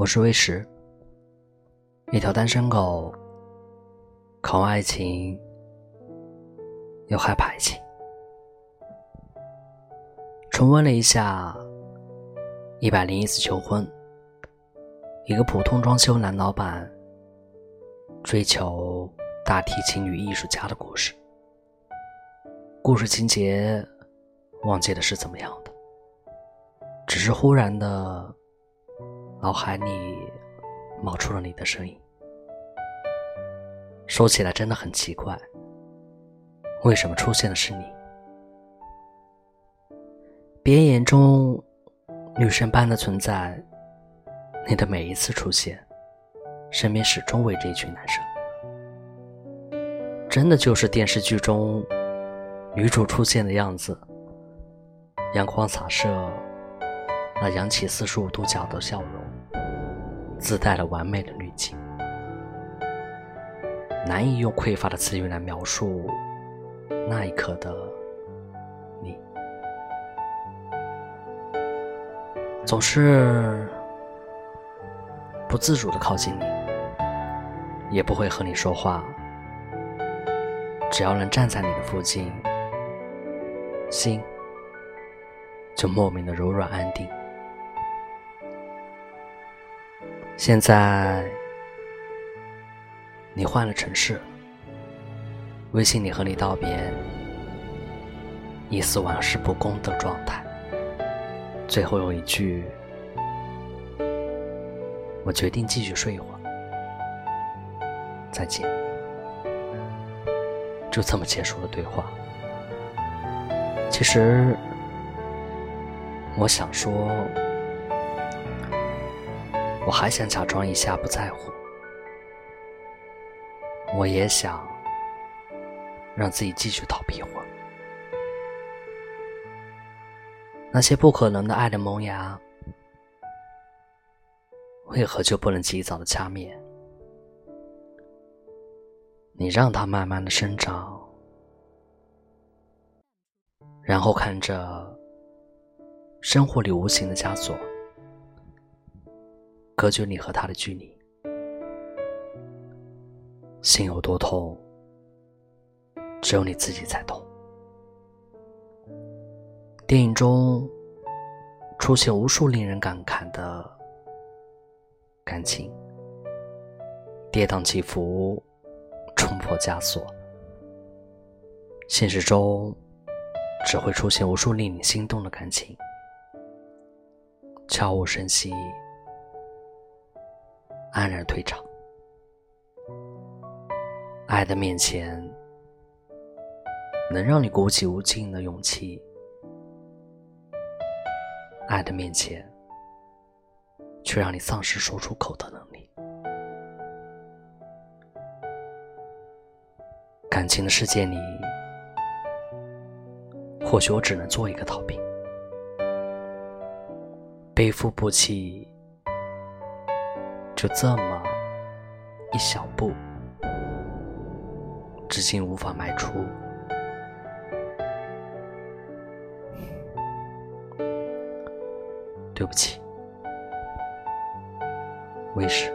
我是魏石，一条单身狗，渴望爱情，又害怕爱情。重温了一下《一百零一次求婚》，一个普通装修男老板追求大提琴女艺术家的故事。故事情节忘记的是怎么样的，只是忽然的。脑海里冒出了你的声音，说起来真的很奇怪，为什么出现的是你？别人眼中女神般的存在，你的每一次出现，身边始终围着一群男生，真的就是电视剧中女主出现的样子，阳光洒射。那扬起四十五度角的笑容，自带了完美的滤镜，难以用匮乏的词语来描述那一刻的你。总是不自主的靠近你，也不会和你说话，只要能站在你的附近，心就莫名的柔软安定。现在，你换了城市，微信里和你道别，一丝玩世不恭的状态。最后用一句：“我决定继续睡一会儿，再见。”就这么结束了对话。其实，我想说。我还想假装一下不在乎，我也想让自己继续逃避一会儿。那些不可能的爱的萌芽，为何就不能及早的掐灭？你让它慢慢的生长，然后看着生活里无形的枷锁。隔绝你和他的距离，心有多痛，只有你自己才懂。电影中出现无数令人感慨的感情，跌宕起伏，冲破枷锁。现实中只会出现无数令你心动的感情，悄无声息。安然退场，爱的面前，能让你鼓起无尽的勇气；爱的面前，却让你丧失说出口的能力。感情的世界里，或许我只能做一个逃兵，背负不起。就这么一小步，至今无法迈出。对不起，为师。